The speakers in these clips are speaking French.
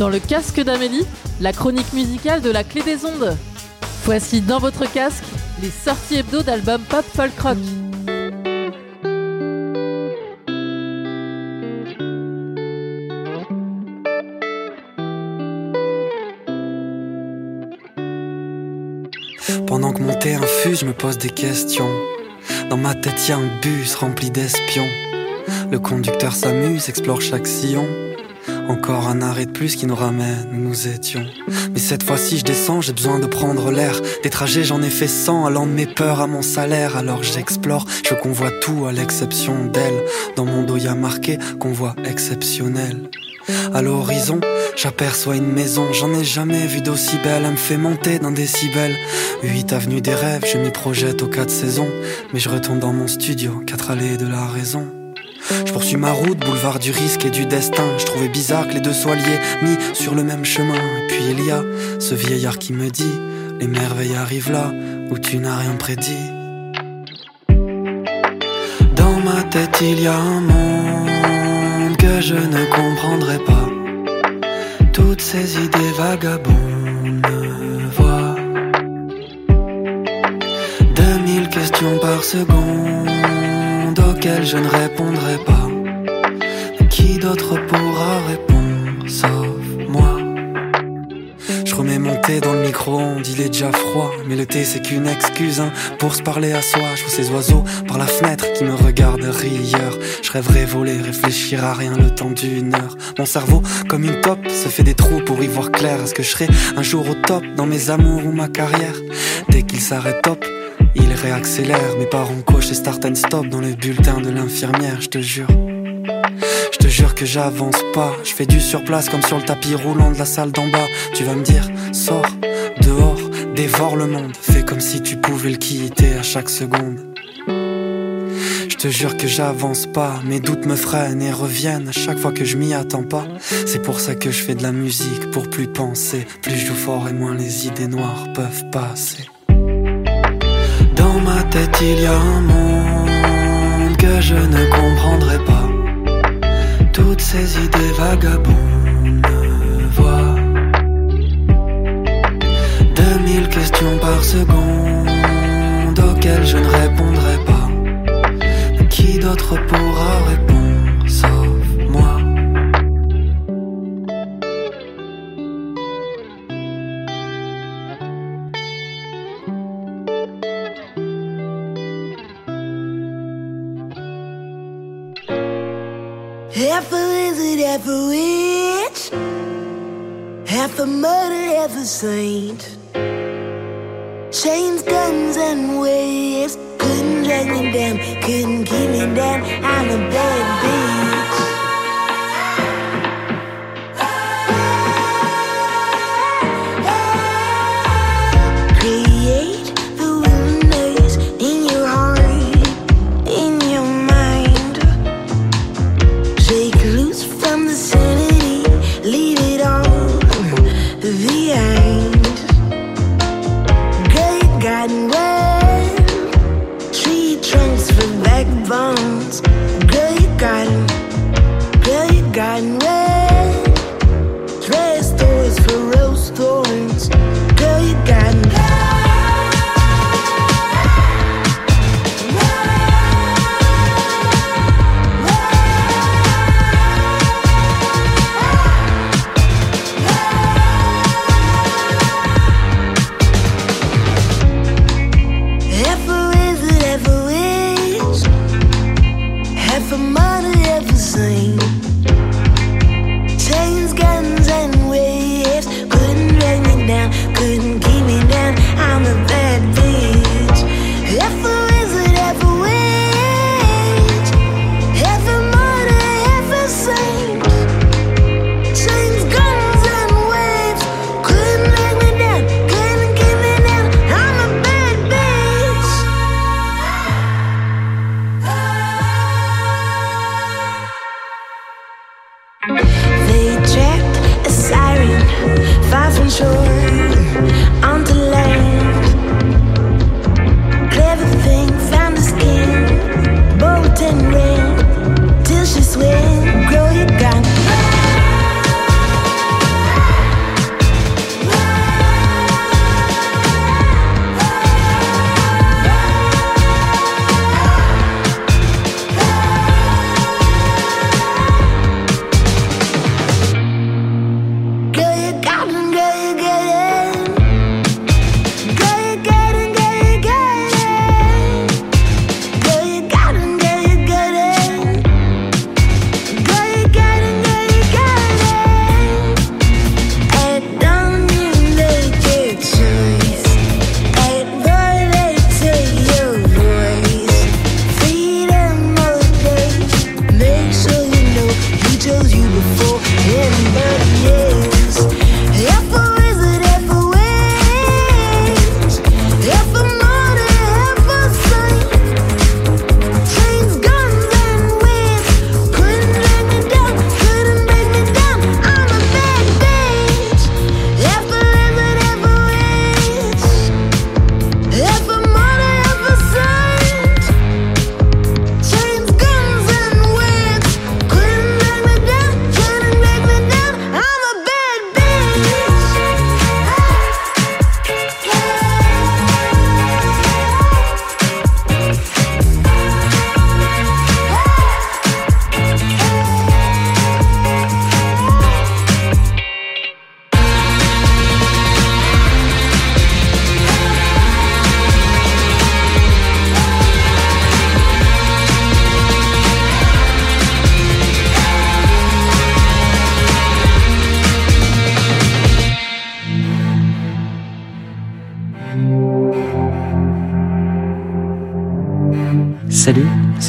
Dans le casque d'Amélie, la chronique musicale de la clé des ondes. Voici dans votre casque les sorties hebdo d'albums pop folk rock. Pendant que mon thé infuse, je me pose des questions. Dans ma tête, y a un bus rempli d'espions. Le conducteur s'amuse, explore chaque sillon. Encore un arrêt de plus qui nous ramène nous étions. Mais cette fois-ci, je descends, j'ai besoin de prendre l'air. Des trajets, j'en ai fait 100, allant de mes peurs à mon salaire. Alors j'explore, je convois tout à l'exception d'elle. Dans mon dos, y a marqué convoi exceptionnel. À l'horizon, j'aperçois une maison, j'en ai jamais vu d'aussi belle, elle me fait monter d'un décibel. 8 avenue des rêves, je m'y projette aux quatre saisons, mais je retourne dans mon studio, quatre allées de la raison. Je poursuis ma route, boulevard du risque et du destin. Je trouvais bizarre que les deux soient liés, mis sur le même chemin. Et puis il y a ce vieillard qui me dit Les merveilles arrivent là où tu n'as rien prédit. Dans ma tête, il y a un monde que je ne comprendrai pas. Toutes ces idées vagabondes voient. 2000 questions par seconde je ne répondrai pas. Qui d'autre pourra répondre sauf moi? Je remets mon thé dans le micro-ondes, il est déjà froid. Mais le thé c'est qu'une excuse hein, pour se parler à soi. Je vois ces oiseaux par la fenêtre qui me regardent rieur. Je rêverais voler, réfléchir à rien le temps d'une heure. Mon cerveau, comme une top, se fait des trous pour y voir clair. Est-ce que je serai un jour au top dans mes amours ou ma carrière? Dès qu'il s'arrête top, il réaccélère, mes parents cochent et start and stop dans le bulletin de l'infirmière, je te jure. Je te jure que j'avance pas, je fais du surplace comme sur le tapis roulant de la salle d'en bas. Tu vas me dire, sors, dehors, dévore le monde, fais comme si tu pouvais le quitter à chaque seconde. Je te jure que j'avance pas, mes doutes me freinent et reviennent à chaque fois que je m'y attends pas. C'est pour ça que je fais de la musique, pour plus penser. Plus je fort et moins les idées noires peuvent passer. Dans ma tête, il y a un monde que je ne comprendrai pas. Toutes ces idées vagabondes voient. 2000 questions par seconde auxquelles je ne répondrai pas. Qui d'autre pourra répondre? Half a saint. Chains, guns, and waves. Couldn't drag me down, couldn't keep me down. I'm a bad trunks for leg bones. Girl, you got him. Girl, you got him.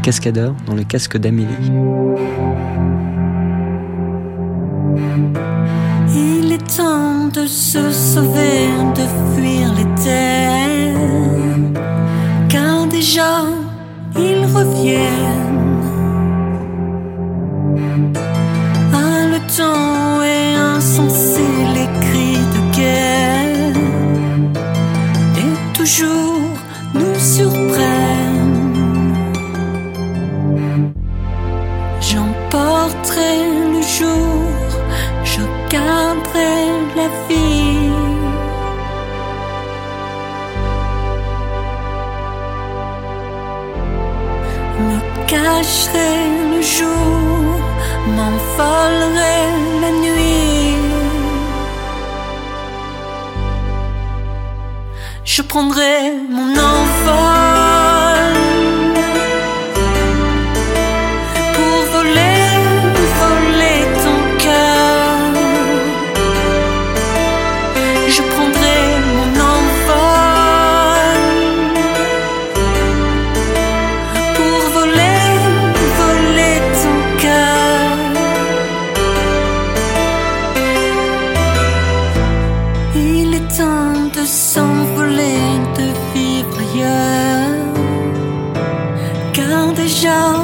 cascadeurs dans le casque d'Amélie. Il est temps de se sauver, de fuir les terres, car déjà ils reviennent. portrait le jour, je garderai la vie. Me cacherai le jour, m'envolerai la nuit. Je prendrai mon nom. show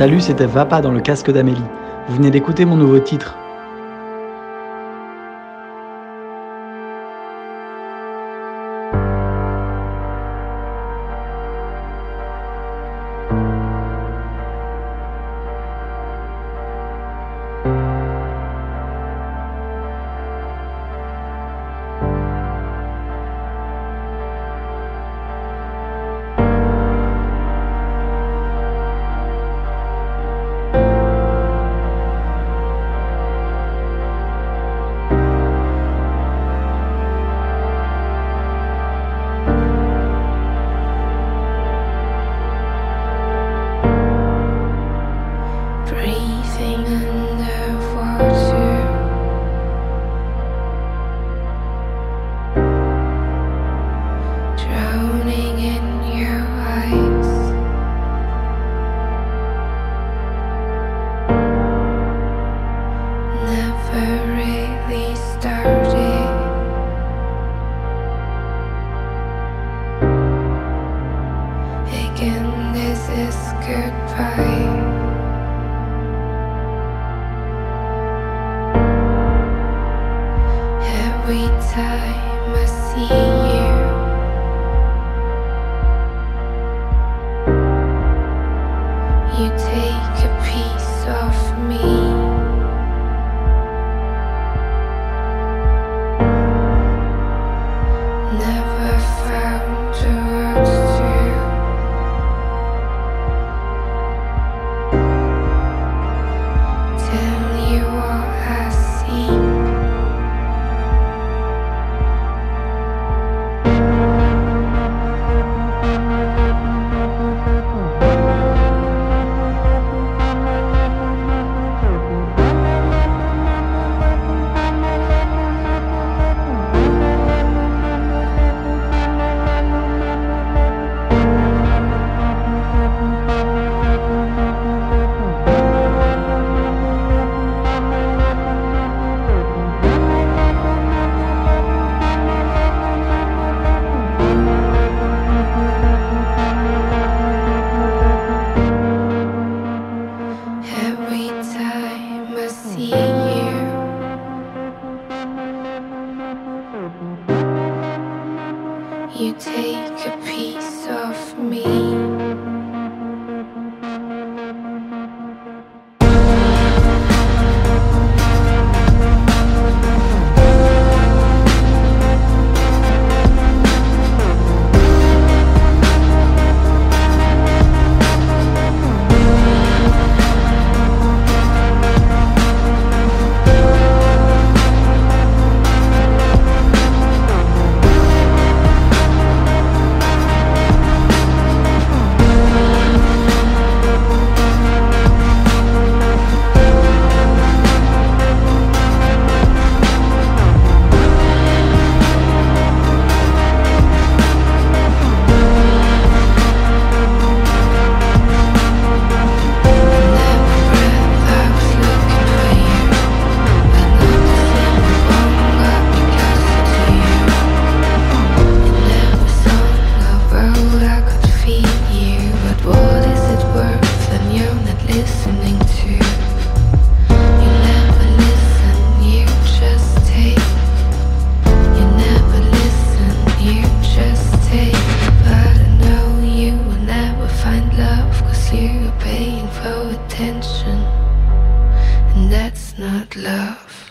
Salut, c'était Vapa dans le casque d'Amélie. Vous venez d'écouter mon nouveau titre. Goodbye.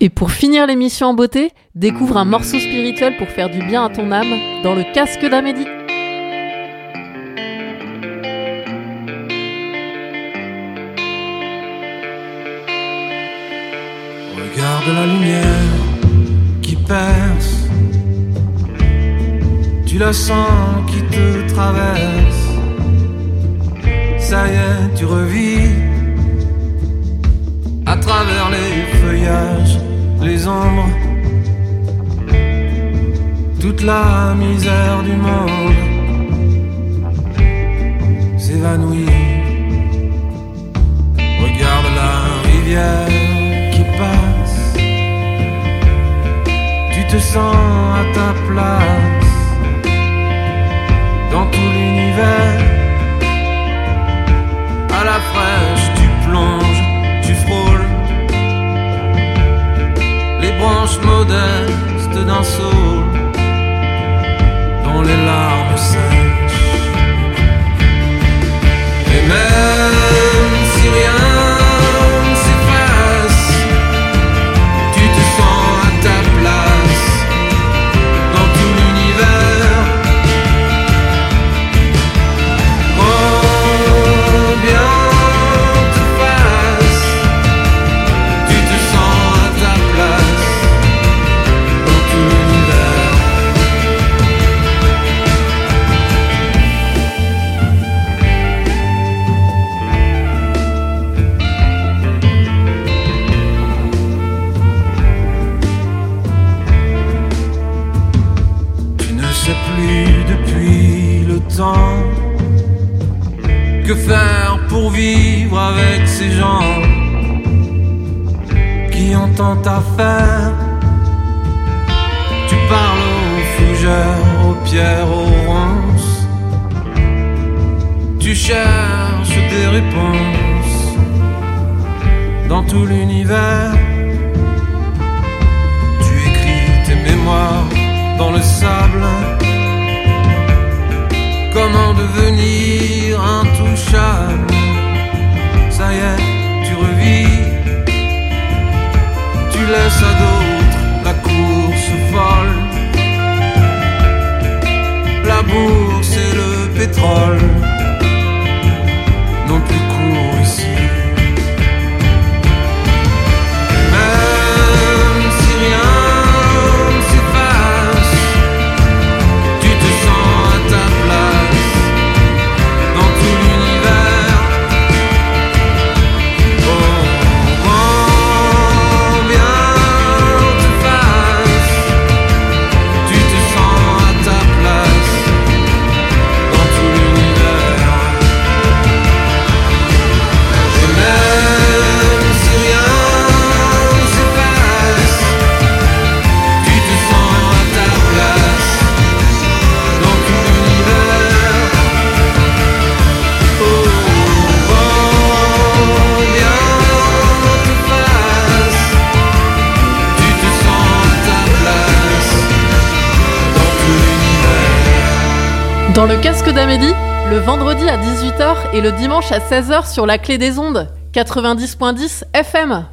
Et pour finir l'émission en beauté, découvre un morceau spirituel pour faire du bien à ton âme dans le casque d'Amélie. Regarde la lumière qui perce. Tu la sens qui te traverse. Ça y est, tu revis à travers les les ombres, toute la misère du monde s'évanouit. Regarde la rivière qui passe. Tu te sens à ta place dans tout l'univers. À la fraîche, d'un saut dont les larmes que faire pour vivre avec ces gens qui ont tant à faire. Tu parles aux fougères, aux pierres, aux ronces. Tu cherches des réponses dans tout l'univers. Tu écris tes mémoires dans le sable. Comment devenir intouchable Ça y est, tu revis. Tu laisses à d'autres la course folle. La bourse et le pétrole et le dimanche à 16h sur la clé des ondes, 90.10 FM.